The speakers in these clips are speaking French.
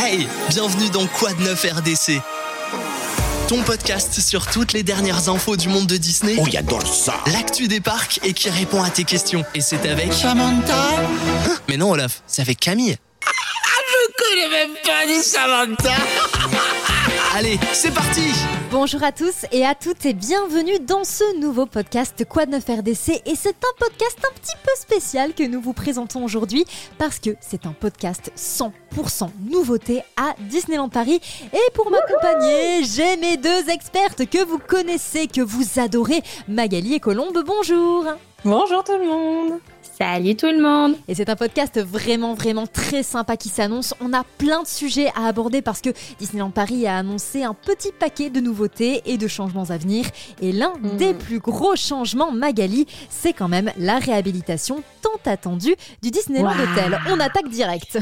Hey, bienvenue dans Quad 9 RDC. Ton podcast sur toutes les dernières infos du monde de Disney. Oh, j'adore ça L'actu des parcs et qui répond à tes questions. Et c'est avec. Samantha Hein? Mais non, Olaf, c'est avec Camille. Je connais même pas du Samantha Allez, c'est parti Bonjour à tous et à toutes et bienvenue dans ce nouveau podcast Quad 9 RDC et c'est un podcast un petit peu spécial que nous vous présentons aujourd'hui parce que c'est un podcast 100% nouveauté à Disneyland Paris. Et pour m'accompagner j'ai mes deux expertes que vous connaissez, que vous adorez, Magali et Colombe, bonjour. Bonjour tout le monde Salut tout le monde Et c'est un podcast vraiment vraiment très sympa qui s'annonce. On a plein de sujets à aborder parce que Disneyland Paris a annoncé un petit paquet de nouveautés et de changements à venir. Et l'un des plus gros changements, Magali, c'est quand même la réhabilitation tant attendue du Disneyland Wow. Hotel. On attaque direct.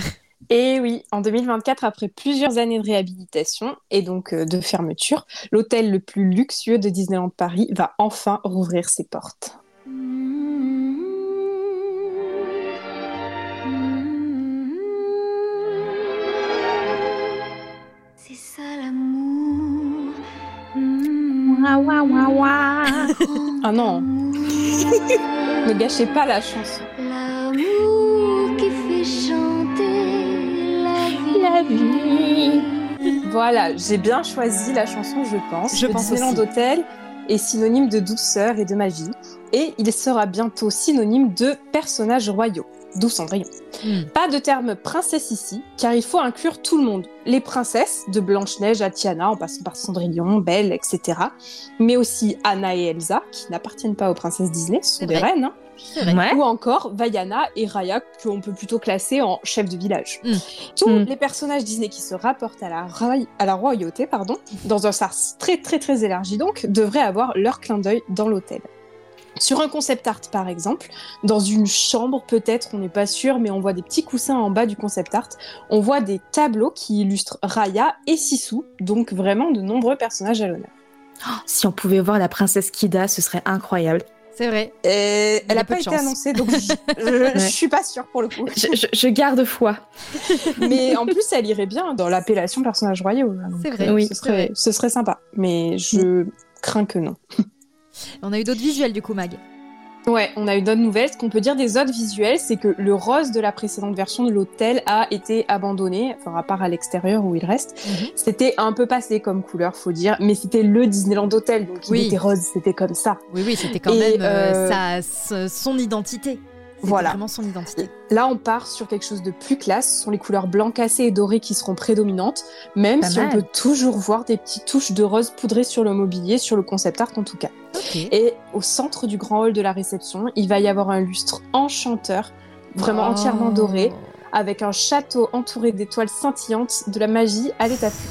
Et oui, en 2024, après plusieurs années de réhabilitation et donc euh, de fermeture, l'hôtel le plus luxueux de Disneyland Paris va enfin rouvrir ses portes. C'est Ah non, ne gâchez pas la chanson. L'amour qui fait chanter la vie. La vie Voilà, j'ai bien choisi la chanson, je pense. Je Le pense Disneyland. Hotel est synonyme de douceur et de magie. Et il sera bientôt synonyme de personnages royaux, d'où Cendrillon. Hmm. Pas de terme princesse ici, car il faut inclure tout le monde. Les princesses, de Blanche-Neige à Tiana, en passant par Cendrillon, Belle, etc. Mais aussi Anna et Elsa, qui n'appartiennent pas aux princesses Disney, ce sont des vrai. reines. hein. Ouais. Ou encore Vaiana et Raya, qu'on peut plutôt classer en chef de village. Mm. Tous Mm. les personnages Disney qui se rapportent à la, roi- à la royauté, pardon, dans un sens très très très élargi donc, devraient avoir leur clin d'œil dans l'hôtel. Sur un concept art par exemple, dans une chambre peut-être, on n'est pas sûr, mais on voit des petits coussins en bas du concept art, on voit des tableaux qui illustrent Raya et Sisu, donc vraiment de nombreux personnages à l'honneur. Si on pouvait voir la princesse Kida, ce serait incroyable. C'est vrai. Et elle a n'a pas été chance. annoncée, donc je, je suis pas sûre pour le coup. Je, je- je garde foi. Mais en plus, elle irait bien dans l'appellation personnage royaux. Donc, C'est vrai. euh, Oui, ce, vrai. ce serait sympa. Mais je crains que non. On a eu d'autres visuels du coup, Mag. Ouais, on a eu d'autres nouvelles. Ce qu'on peut dire des autres visuels, c'est que le rose de la précédente version de l'hôtel a été abandonné, enfin à part à l'extérieur où il reste. Mhm. C'était un peu passé comme couleur, faut dire, mais c'était le Disneyland Hotel, donc Oui. il était rose, c'était comme ça. Oui, oui, c'était quand Et, même euh, euh, sa- son identité. Voilà. vraiment son identité. Là, on part sur quelque chose de plus classe. Ce sont les couleurs blanc cassé et doré qui seront prédominantes, même Pas si mal. on peut toujours voir des petites touches de rose poudrées sur le mobilier, sur le concept art en tout cas. Et au centre du grand hall de la réception, il va y avoir un lustre enchanteur, vraiment Oh. entièrement doré, avec un château entouré d'étoiles scintillantes, de la magie à l'état pur.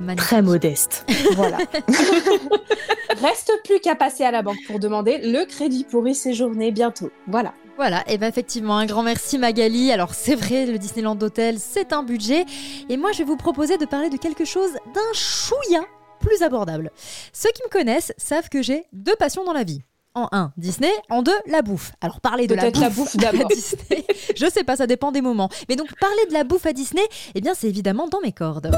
Magnifique. Très modeste. Voilà. Reste plus qu'à passer à la banque pour demander le crédit pour y séjourner bientôt. Voilà. Voilà, et bien effectivement, un grand merci Magali. Alors c'est vrai, le Disneyland Hotel, c'est un budget. Et moi, je vais vous proposer de parler de quelque chose d'un chouïa plus abordable. Ceux qui me connaissent savent que j'ai deux passions dans la vie. En un, Disney. En deux, la bouffe. Alors parler de la bouffe, la bouffe à d'abord. Disney, je sais pas, ça dépend des moments. Mais donc parler de la bouffe à Disney, eh bien c'est évidemment dans mes cordes.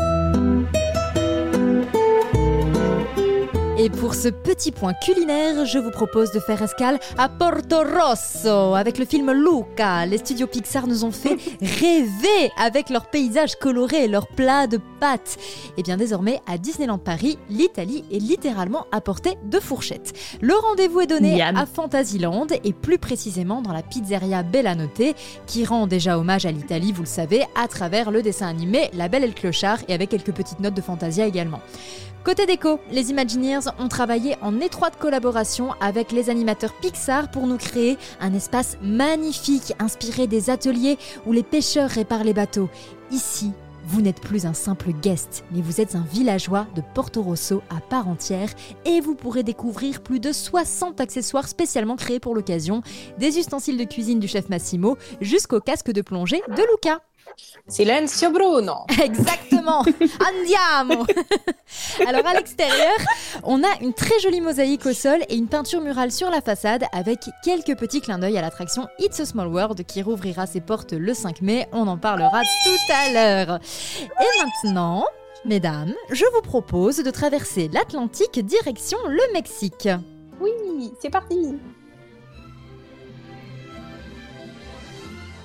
Et pour ce petit point culinaire, je vous propose de faire escale à Porto Rosso avec le film Luca. Les studios Pixar nous ont fait rêver avec leurs paysages colorés et leurs plats de pâtes. Et bien désormais, à Disneyland Paris, l'Italie est littéralement à portée de fourchette. Le rendez-vous est donné Miam. à Fantasyland et plus précisément dans la pizzeria Bellanote qui rend déjà hommage à l'Italie, vous le savez, à travers le dessin animé La Belle et le Clochard et avec quelques petites notes de Fantasia également. Côté déco, les Imagineers ont travaillé en étroite collaboration avec les animateurs Pixar pour nous créer un espace magnifique inspiré des ateliers où les pêcheurs réparent les bateaux. Ici, vous n'êtes plus un simple guest, mais vous êtes un villageois de Porto Rosso à part entière et vous pourrez découvrir plus de 60 accessoires spécialement créés pour l'occasion, des ustensiles de cuisine du chef Massimo jusqu'au casque de plongée de Luca. Silenzio Bruno. Exactement. Andiamo. Alors à l'extérieur, on a une très jolie mosaïque au sol et une peinture murale sur la façade avec quelques petits clins d'œil à l'attraction It's a Small World qui rouvrira ses portes le 5 mai. On en parlera tout à l'heure. Et maintenant, mesdames, je vous propose de traverser l'Atlantique direction le Mexique. Oui, c'est parti.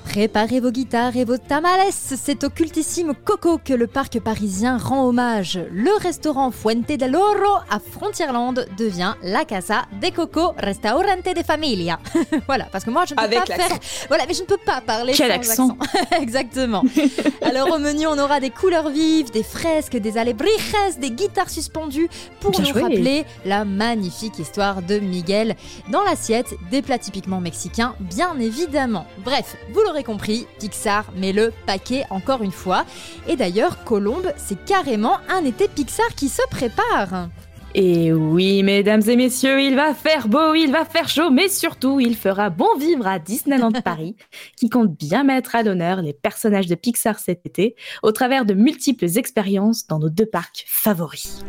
Préparez vos guitares et vos tamales, c'est au cultissime Coco que le parc parisien rend hommage. Le restaurant Fuente del Oro à Frontierland devient la Casa de Coco Restaurante de Familia. voilà, parce que moi je ne peux Avec pas faire. Voilà, mais je ne peux pas parler Quel sans accent. Exactement. Alors au menu, on aura des couleurs vives, des fresques, des alebrijes, des guitares suspendues pour Bien nous joué. rappeler la magnifique histoire de Miguel. Dans l'assiette, des plats typiquement mexicains, bien évidemment. Bref, vous l'aurez compris, Pixar met le paquet encore une fois. Et d'ailleurs, Colombe, c'est carrément un été Pixar qui se prépare. Et oui, mesdames et messieurs, il va faire beau, il va faire chaud, mais surtout, il fera bon vivre à Disneyland Paris, qui compte bien mettre à l'honneur les personnages de Pixar cet été, au travers de multiples expériences dans nos deux parcs favoris.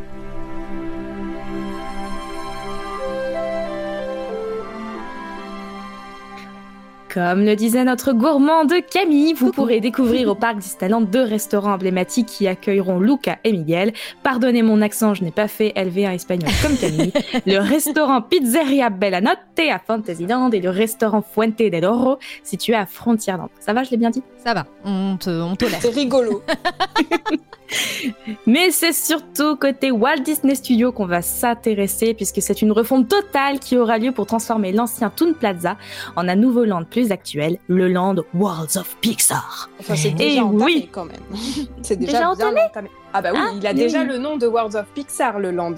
Comme le disait notre gourmande Camille, vous pourrez découvrir au parc Disneyland deux restaurants emblématiques qui accueilleront Luca et Miguel. Pardonnez mon accent, je n'ai pas fait LV1 espagnol comme Camille. le restaurant Pizzeria Bella Notte à Fantasyland et le restaurant Fuente del Oro situé à Frontierland. Ça va, je l'ai bien dit? Ça va, on te, on tolère. C'est rigolo. Mais c'est surtout côté Walt Disney Studios qu'on va s'intéresser puisque c'est une refonte totale qui aura lieu pour transformer l'ancien Toon Plaza en un nouveau land plus actuel, le land Worlds of Pixar. Enfin, c'est Eh déjà entamé oui. quand même. C'est déjà, Déjà entamé. Ah bah oui, Ah, il a oui, déjà oui. le nom de Worlds of Pixar, le land.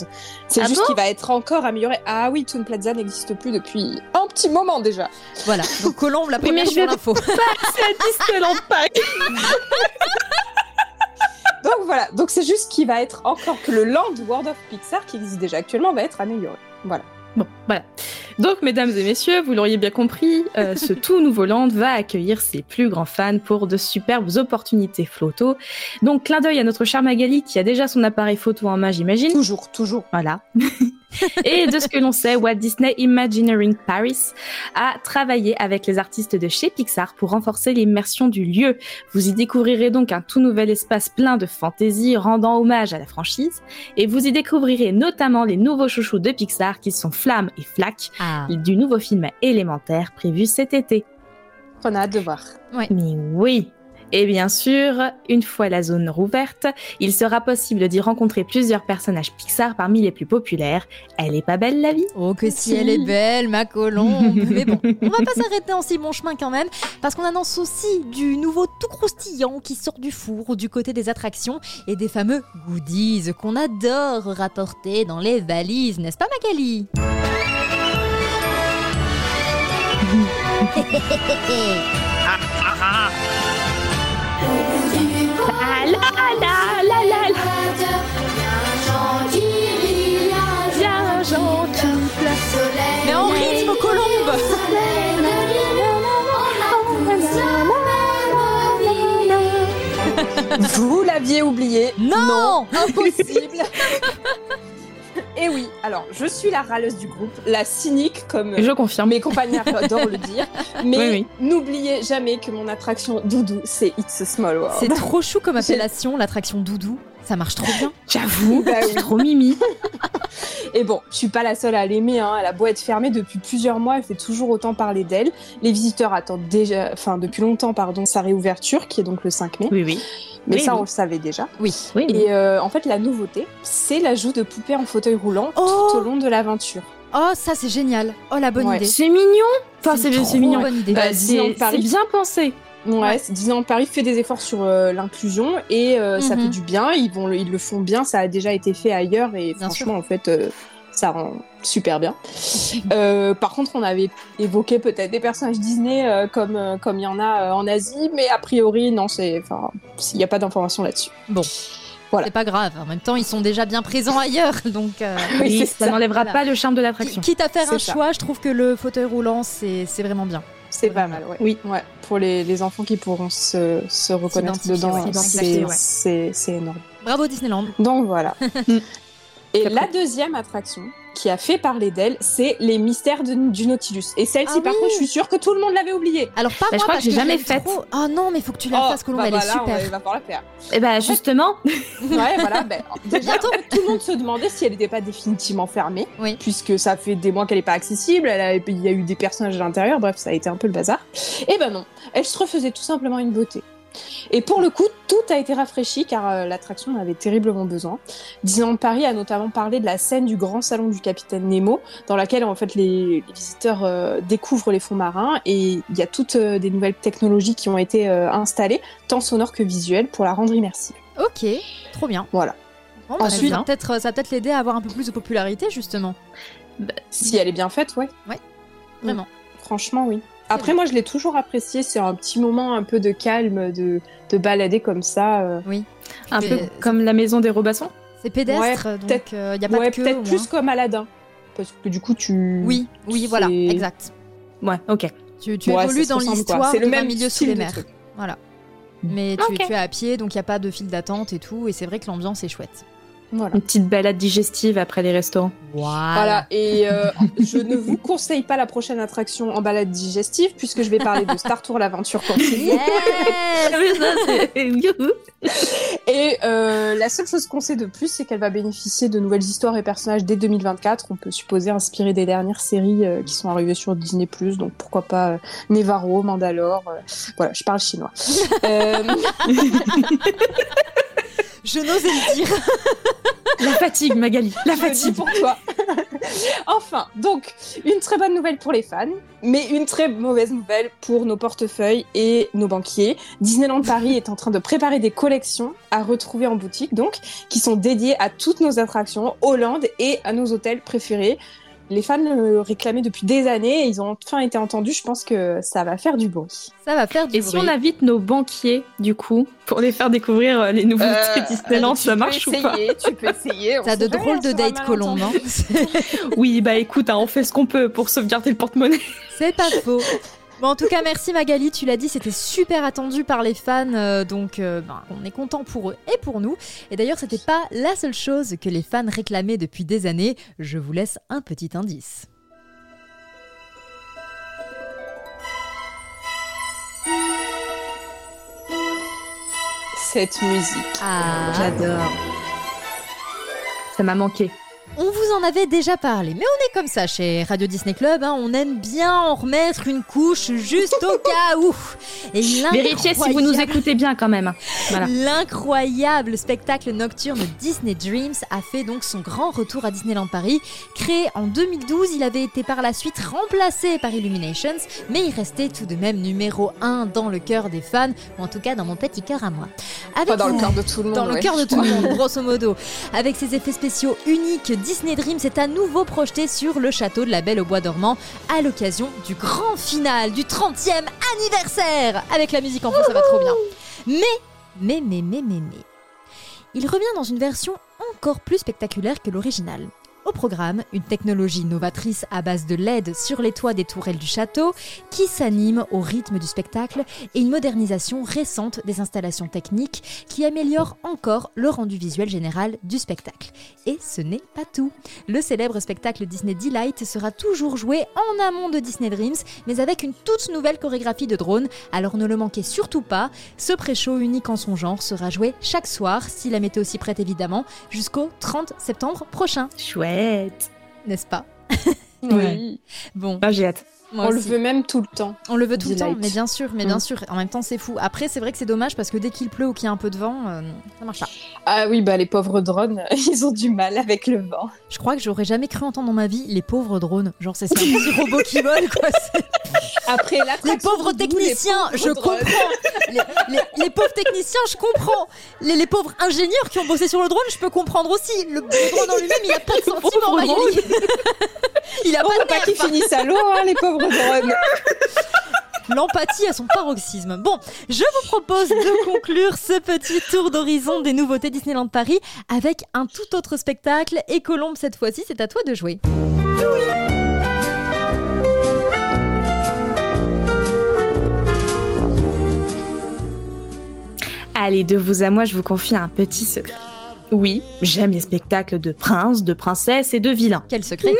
C'est Ah juste bon qu'il va être encore amélioré. Ah oui, Toon Plaza n'existe plus depuis un petit moment déjà. Voilà, donc Colombe, la Oui, première mais je l'info. C'est Disneyland Paris Donc voilà, donc c'est juste qu'il va être encore que le land World of Pixar qui existe déjà actuellement va être amélioré. Voilà. Bon, voilà. Donc, mesdames et messieurs, vous l'auriez bien compris, euh, ce tout nouveau land va accueillir ses plus grands fans pour de superbes opportunités photo. Donc, clin d'œil à notre cher Magali qui a déjà son appareil photo en main, j'imagine. Toujours, toujours. Voilà. Et de ce que l'on sait, Walt Disney Imagineering Paris a travaillé avec les artistes de chez Pixar pour renforcer l'immersion du lieu. Vous y découvrirez donc un tout nouvel espace plein de fantaisie rendant hommage à la franchise. Et vous y découvrirez notamment les nouveaux chouchous de Pixar qui sont Flamme et Flack Ah, du nouveau film élémentaire prévu cet été. On a hâte de voir. Mais oui et bien sûr, une fois la zone rouverte, il sera possible d'y rencontrer plusieurs personnages Pixar parmi les plus populaires. Elle est pas belle la vie? Oh que si elle est belle, ma colombe. Mais bon, on va pas s'arrêter en si bon chemin quand même, parce qu'on annonce aussi du nouveau tout croustillant qui sort du four du côté des attractions et des fameux goodies qu'on adore rapporter dans les valises, n'est-ce pas Magali? La la la la la la Bien gentil Mais en rythme colombe Vous l'aviez oublié. Non, impossible. Et oui, alors je suis la râleuse du groupe, la cynique comme Je confirme. mes compagnons adorent le dire. Mais Oui, oui. n'oubliez jamais que mon attraction doudou, c'est It's a Small World. C'est trop chou comme appellation, l'attraction doudou. Ça marche trop bien. J'avoue, Bah oui. trop mimi. Et bon, je suis pas la seule à l'aimer. Hein. Elle a beau être fermée depuis plusieurs mois, elle fait toujours autant parler d'elle. Les visiteurs attendent déjà, enfin depuis longtemps, pardon, sa réouverture, qui est donc le 5 mai. Oui, oui. Mais Oui, ça, oui. on le savait déjà. Oui. oui. Et euh, en fait, la nouveauté, c'est l'ajout de poupées en fauteuil roulant Oh tout au long de l'aventure. Oh, ça c'est génial. Oh, la bonne Ouais. idée. C'est mignon. Enfin, c'est mignon. bonne idée. Bah, Paris. c'est bien pensé. Ouais, Ouais. c'est- Disneyland Paris fait des efforts sur euh, l'inclusion et euh, ça Mhm. fait du bien. Ils vont, le- ils le font bien. Ça a déjà été fait ailleurs et Bien franchement, en fait, euh, ça rend super bien. Euh, par contre, on avait évoqué peut-être des personnages Disney euh, comme comme il y en a euh, en Asie, mais a priori, non, c'est, enfin, il n'y a pas d'informations là-dessus. Bon. Voilà. C'est pas grave. En même temps, ils sont déjà bien présents ailleurs. Donc, euh, Oui, ça ça. n'enlèvera Voilà. pas le charme de l'attraction. quitte à faire un ça. choix, je trouve que le fauteuil roulant, c'est c'est vraiment bien. C'est pas mal, ouais. Oui. ouais. Pour les, les enfants qui pourront se, se reconnaître dedans, ouais, c'est, énorme. Bravo Disneyland. Donc voilà. Et la deuxième attraction, qui a fait parler d'elle, c'est Les Mystères de- du Nautilus. Et celle-ci, Ah par oui. contre, je suis sûre que tout le monde l'avait oubliée. Alors pas Bah, je moi crois parce que j'ai jamais faite. trop. Oh non, mais faut que tu la fasses, Colombe, bah elle est super. on va pouvoir la faire. Et bah justement, Ouais, voilà. Ben, déjà, tout le monde se demandait si elle n'était pas définitivement fermée, Oui. puisque ça fait des mois qu'elle n'est pas accessible. Elle a- il y a eu des personnages à l'intérieur. Bref, ça a été un peu le bazar. Et ben non, elle se refaisait tout simplement une beauté. Et pour le coup, tout a été rafraîchi car euh, l'attraction en avait terriblement besoin. Disneyland Paris a notamment parlé de la scène du grand salon du capitaine Nemo, dans laquelle en fait les, les visiteurs euh, découvrent les fonds marins et il y a toutes euh, des nouvelles technologies qui ont été installées, tant sonores que visuelles, pour la rendre immersive. Ok, trop bien. Voilà. Bon, bah, Ensuite- ça va peut-être ça va peut-être l'aider à avoir un peu plus de popularité justement. Si elle est bien faite, ouais. Vraiment. Franchement, oui. Après, moi, je l'ai toujours apprécié. C'est un petit moment un peu de calme, de, de balader comme ça. euh. un Mais peu comme la maison des Robassons. C'est pédestre, Ouais, donc peut-être- il n'y a pas ouais, de queue. peut-être plus comme Aladdin. Parce que du coup, tu. Oui, oui, voilà, exact. Ouais, ok. Tu, tu Ouais, évolues dans l'histoire C'est le même milieu sous les mers. Voilà. Mais tu, tu es à pied, donc il n'y a pas de file d'attente et tout, et c'est vrai que l'ambiance est chouette. Voilà. Une petite balade digestive après les restaurants. Voilà, et euh, je ne vous conseille pas la prochaine attraction en balade digestive, puisque je vais parler de Star Tour l'aventure continue. Yes Et euh, la seule chose qu'on sait de plus, c'est qu'elle va bénéficier de nouvelles histoires et personnages dès 2024. On peut supposer inspirés des dernières séries euh, qui sont arrivées sur Disney+, donc pourquoi pas euh, Nevarro, Mandalore. euh, voilà, je parle chinois. Je n'osais le dire. La fatigue, Magali, la je fatigue. pour toi. enfin, donc, une très bonne nouvelle pour les fans, mais une très mauvaise nouvelle pour nos portefeuilles et nos banquiers. Disneyland Paris est en train de préparer des collections à retrouver en boutique, donc, qui sont dédiées à toutes nos attractions, Hollande et à nos hôtels préférés. Les fans le réclamaient depuis des années et ils ont enfin été entendus. Je pense que ça va faire du bruit. Ça va faire du Et bruit. si on invite nos banquiers, du coup, pour les faire découvrir euh, les nouveautés Euh, Disneyland, tu ça marche ou pas essayer, Tu peux essayer. on T'as de drôles de dates, Colombe. malentendu. hein. Oui, bah écoute, hein, on fait ce qu'on peut pour sauvegarder le porte-monnaie. C'est pas faux. Bon, en tout cas, merci Magali, tu l'as dit, c'était super attendu par les fans, euh, donc euh, ben, on est content pour eux et pour nous. Et d'ailleurs, c'était pas la seule chose que les fans réclamaient depuis des années. Je vous laisse un petit indice. Cette musique. Ah, J'adore. Ça m'a manqué. On vous en avait déjà parlé, mais on est comme ça chez Radio Disney Club, hein, on aime bien en remettre une couche juste au cas où. Et Vérifiez si vous nous écoutez bien quand même. Voilà. L'incroyable spectacle nocturne Disney Dreams a fait donc son grand retour à Disneyland Paris. Créé en 2012, il avait été par la suite remplacé par Illuminations, mais il restait tout de même numéro 1 dans le cœur des fans, ou en tout cas dans mon petit cœur à moi. Avec Pas dans le cœur de tout le monde. dans le cœur de tout le monde, grosso modo. Avec ses effets spéciaux uniques, Disney Dreams est à nouveau projeté sur le château de la Belle au Bois dormant à l'occasion du grand final du 30e anniversaire. Avec la musique en fond, ça va trop bien. Mais, mais, mais, mais, mais, mais. Il revient dans une version encore plus spectaculaire que l'original. Au programme, une technologie novatrice à base de LED sur les toits des tourelles du château qui s'anime au rythme du spectacle et une modernisation récente des installations techniques qui améliore encore le rendu visuel général du spectacle. Et ce n'est pas tout. Le célèbre spectacle Disney Delight sera toujours joué en amont de Disney Dreams, mais avec une toute nouvelle chorégraphie de drone, alors ne le manquez surtout pas. Ce pré-show unique en son genre sera joué chaque soir, si la météo s'y prête évidemment, jusqu'au 30 septembre prochain, Chouette. N'est-ce pas? Oui. Bon, Ah, j'ai hâte. Moi On le veut même tout le temps. On le veut tout le temps, mais bien sûr, mais bien Mm. sûr. En même temps, c'est fou. Après, c'est vrai que c'est dommage parce que dès qu'il pleut ou qu'il y a un peu de vent, euh, ça marche pas. Ah oui, bah les pauvres drones, ils ont du mal avec le vent. Je crois que j'aurais jamais cru entendre dans ma vie les pauvres drones. Genre, c'est c'est un petit robot qui vole, quoi. C'est- Après Les l'attraction pauvres techniciens, les je pauvres drones. comprends. Les, les- les pauvres techniciens, je comprends. Les, les pauvres ingénieurs qui ont bossé sur le drone, je peux comprendre aussi. Le, le drone en lui-même, il a pas de sentiment. Il a On pas de pas qu'ils finissent à l'eau, hein, les pauvres drones. L'empathie à son paroxysme. Bon, je vous propose de conclure ce petit tour d'horizon des nouveautés Disneyland Paris avec un tout autre spectacle. Et Colombe, cette fois-ci, c'est à toi de jouer. Allez, de vous à moi, je vous confie un petit secret. Oui, j'aime les spectacles de princes, de princesses et de vilains. Quel secret?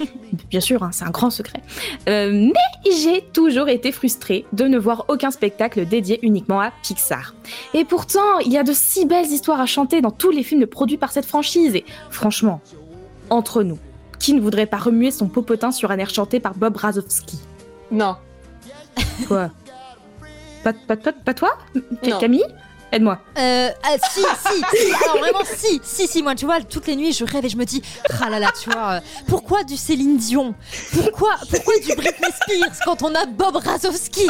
Bien sûr, hein, c'est un grand secret. Euh, mais j'ai toujours été frustrée de ne voir aucun spectacle dédié uniquement à Pixar. Et pourtant, il y a de si belles histoires à chanter dans tous les films produits par cette franchise. Et franchement, entre nous, qui ne voudrait pas remuer son popotin sur un air chanté par Bob Razowski? Non. Quoi? Pas, pas, pas, pas toi? Camille? Aide-moi. Euh, ah, si, si, si, alors vraiment, si, si, si, moi, tu vois, toutes les nuits, je rêve et je me dis, ah là là, tu vois, euh, pourquoi du Céline Dion? Pourquoi, pourquoi du Britney Spears quand on a Bob Razowski?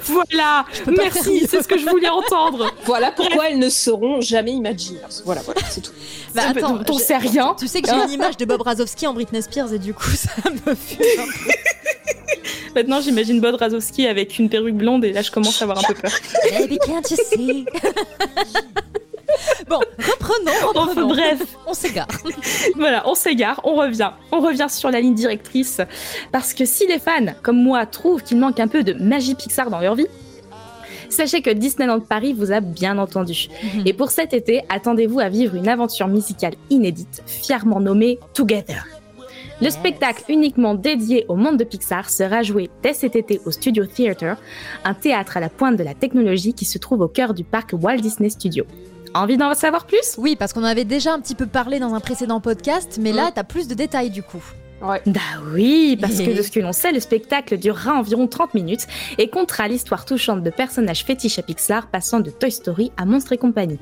Voilà. Merci, c'est ce que je voulais entendre. Voilà pourquoi elles ne seront jamais Imagineers. Voilà, voilà, c'est tout. Bah Ça, attends, t'en sais rien. Tu sais que j'ai une image de Bob Razowski en Britney Spears et du coup, ça me fume un peu. Maintenant, j'imagine Bob Razowski avec une perruque blonde et là, je commence à avoir un peu peur. Baby, can't you see? Bon, reprenons, Enfin, reprenons. bref, On s'égare. voilà, on s'égare, on revient. On revient sur la ligne directrice. Parce que si les fans, comme moi, trouvent qu'il manque un peu de magie Pixar dans leur vie, sachez que Disneyland Paris vous a bien entendu. Et pour cet été, attendez-vous à vivre une aventure musicale inédite, fièrement nommée Together. Le spectacle uniquement dédié au monde de Pixar sera joué dès cet été au Studio Theater, un théâtre à la pointe de la technologie qui se trouve au cœur du parc Walt Disney Studios. Envie d'en savoir plus? Oui, parce qu'on en avait déjà un petit peu parlé dans un précédent podcast, mais là, t'as plus de détails du coup. Ouais. Bah oui, parce que de ce que l'on sait, le spectacle durera environ 30 minutes et comptera l'histoire touchante de personnages fétiches à Pixar passant de Toy Story à Monstres et compagnie.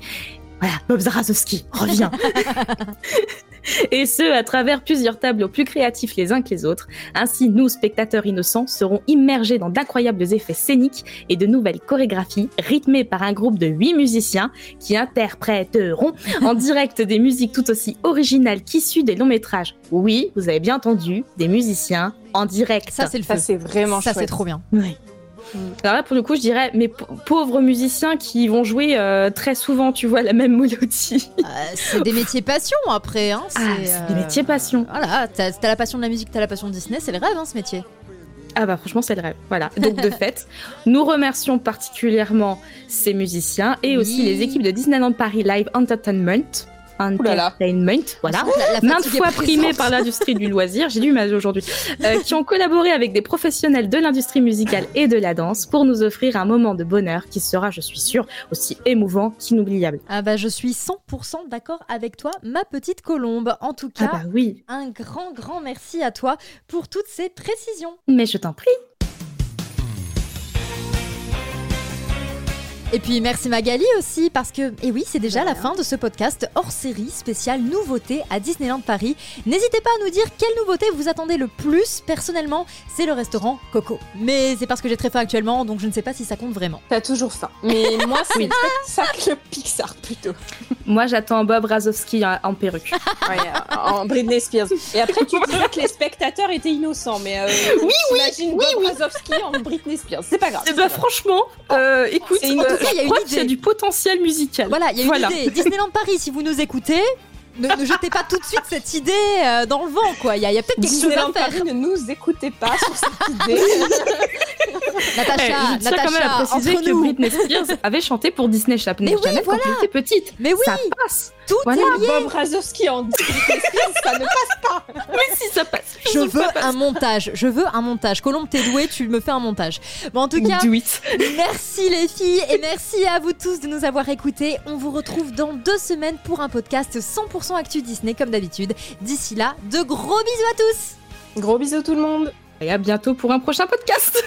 Voilà, Bob Zarazowski revient. et ce, à travers plusieurs tableaux plus créatifs les uns que les autres. Ainsi, nous, spectateurs innocents, serons immergés dans d'incroyables effets scéniques et de nouvelles chorégraphies rythmées par un groupe de 8 musiciens qui interpréteront en direct des musiques tout aussi originales qu'issues des longs métrages. Oui, vous avez bien entendu, des musiciens en direct. Ça, c'est le Ça, c'est vraiment Ça, chouette. c'est trop bien. Ouais. Alors là, pour le coup, je dirais, mes pa- pauvres musiciens qui vont jouer euh, très souvent, tu vois, la même mélodie. Euh, c'est des métiers passion après. Hein. Ah, c'est des euh, métiers passion. Voilà, t'as t'as la passion de la musique, t'as la passion de Disney, c'est le rêve, hein, ce métier. Ah bah franchement, c'est le rêve. Voilà. Donc de fait, nous remercions particulièrement ces musiciens et aussi les équipes de Disneyland Paris Live Entertainment. Entertainment, voilà. La- la maintes fois primés par l'industrie du loisir, j'ai du mal aujourd'hui, euh, qui ont collaboré avec des professionnels de l'industrie musicale et de la danse pour nous offrir un moment de bonheur qui sera, je suis sûre, aussi émouvant qu'inoubliable. Ah bah, je suis 100% d'accord avec toi, ma petite colombe. En tout Ah cas, bah oui, un grand, grand merci à toi pour toutes ces précisions. mais je t'en prie. Et puis merci Magali aussi parce que, et oui, c'est déjà la fin de ce podcast hors série spécial nouveauté à Disneyland Paris. N'hésitez pas à nous dire quelle nouveauté vous attendez le plus. Personnellement, c'est le restaurant Coco. Mais c'est parce que j'ai très faim actuellement, donc je ne sais pas si ça compte vraiment. T'as toujours faim. Mais moi, c'est le spectacle Pixar plutôt. Moi, j'attends Bob Razowski en, en perruque. Ouais, en Britney Spears. Et après, tu disais que les spectateurs étaient innocents, mais euh, oui, oui, Bob Razowski en Britney Spears. C'est pas grave. Eh c'est ben pas grave. franchement, euh, écoute, Tout cas, il y a je une crois qu'il y a idée. du potentiel musical. Voilà, il y a une Voilà. idée. Disneyland Paris, si vous nous écoutez, ne, ne jetez pas tout de suite cette idée euh, dans le vent, quoi. Il y a, peut-être quelque chose Disneyland à faire. Paris, ne nous écoutez pas sur cette idée. Eh, Natacha, je tiens quand même à Natacha, préciser entre que nous. Britney Spears avait chanté pour Disney Channel Mais oui, Channel voilà. quand elle était petite. Mais oui, Ça passe. tout Voilà. est lié. Bob Razowski en Britney Spears, ça ne passe pas. Mais si ça passe. Je veux un montage. Je veux un montage. Colombe, t'es doué, tu me fais un montage. Bon, en tout cas, Do it. merci les filles et merci à vous tous de nous avoir écoutés. On vous retrouve dans deux semaines pour un podcast 100% Actu Disney comme d'habitude. D'ici là, de gros bisous à tous. Gros bisous tout le monde. Et à bientôt pour un prochain podcast.